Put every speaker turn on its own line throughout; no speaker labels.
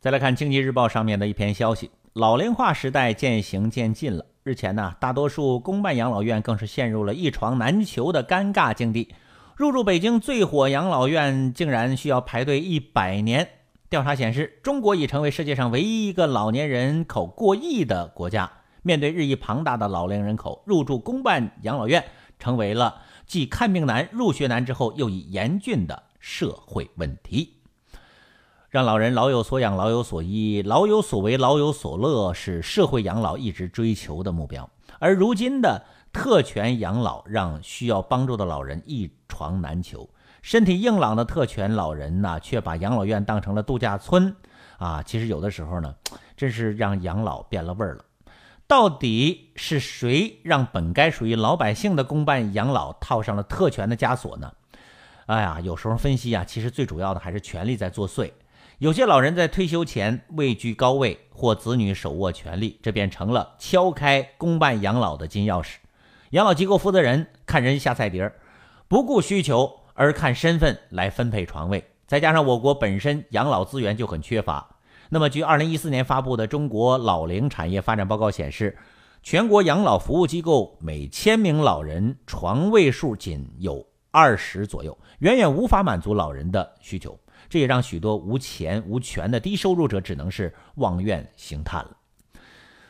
再来看《经济日报》上面的一篇消息：老龄化时代渐行渐近了。日前呢，大多数公办养老院更是陷入了一床难求的尴尬境地。入住北京最火养老院，竟然需要排队一百年。调查显示，中国已成为世界上唯一一个老年人口过亿的国家。面对日益庞大的老龄人口，入住公办养老院成为了继看病难、入学难之后又一严峻的社会问题。让老人老有所养、老有所依、老有所为、老有所乐，是社会养老一直追求的目标。而如今的特权养老，让需要帮助的老人一床难求。身体硬朗的特权老人呢，却把养老院当成了度假村。啊，其实有的时候呢，真是让养老变了味儿了。到底是谁让本该属于老百姓的公办养老套上了特权的枷锁呢？哎呀，有时候分析啊，其实最主要的还是权力在作祟。有些老人在退休前位居高位，或子女手握权力，这便成了敲开公办养老的金钥匙。养老机构负责人看人下菜碟儿，不顾需求而看身份来分配床位。再加上我国本身养老资源就很缺乏，那么据2014年发布的《中国老龄产业发展报告》显示，全国养老服务机构每千名老人床位数仅有二十左右，远远无法满足老人的需求。这也让许多无钱无权的低收入者只能是望怨兴叹了。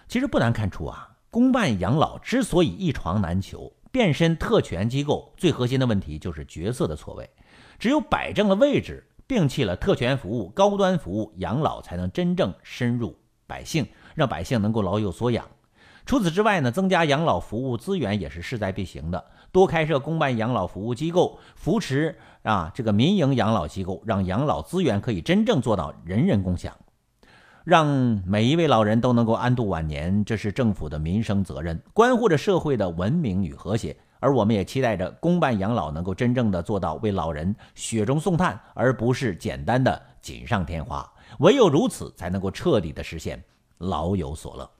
其实不难看出啊，公办养老之所以一床难求，变身特权机构，最核心的问题就是角色的错位。只有摆正了位置，摒弃了特权服务、高端服务，养老才能真正深入百姓，让百姓能够老有所养。除此之外呢，增加养老服务资源也是势在必行的。多开设公办养老服务机构，扶持啊这个民营养老机构，让养老资源可以真正做到人人共享，让每一位老人都能够安度晚年，这是政府的民生责任，关乎着社会的文明与和谐。而我们也期待着公办养老能够真正的做到为老人雪中送炭，而不是简单的锦上添花。唯有如此，才能够彻底的实现老有所乐。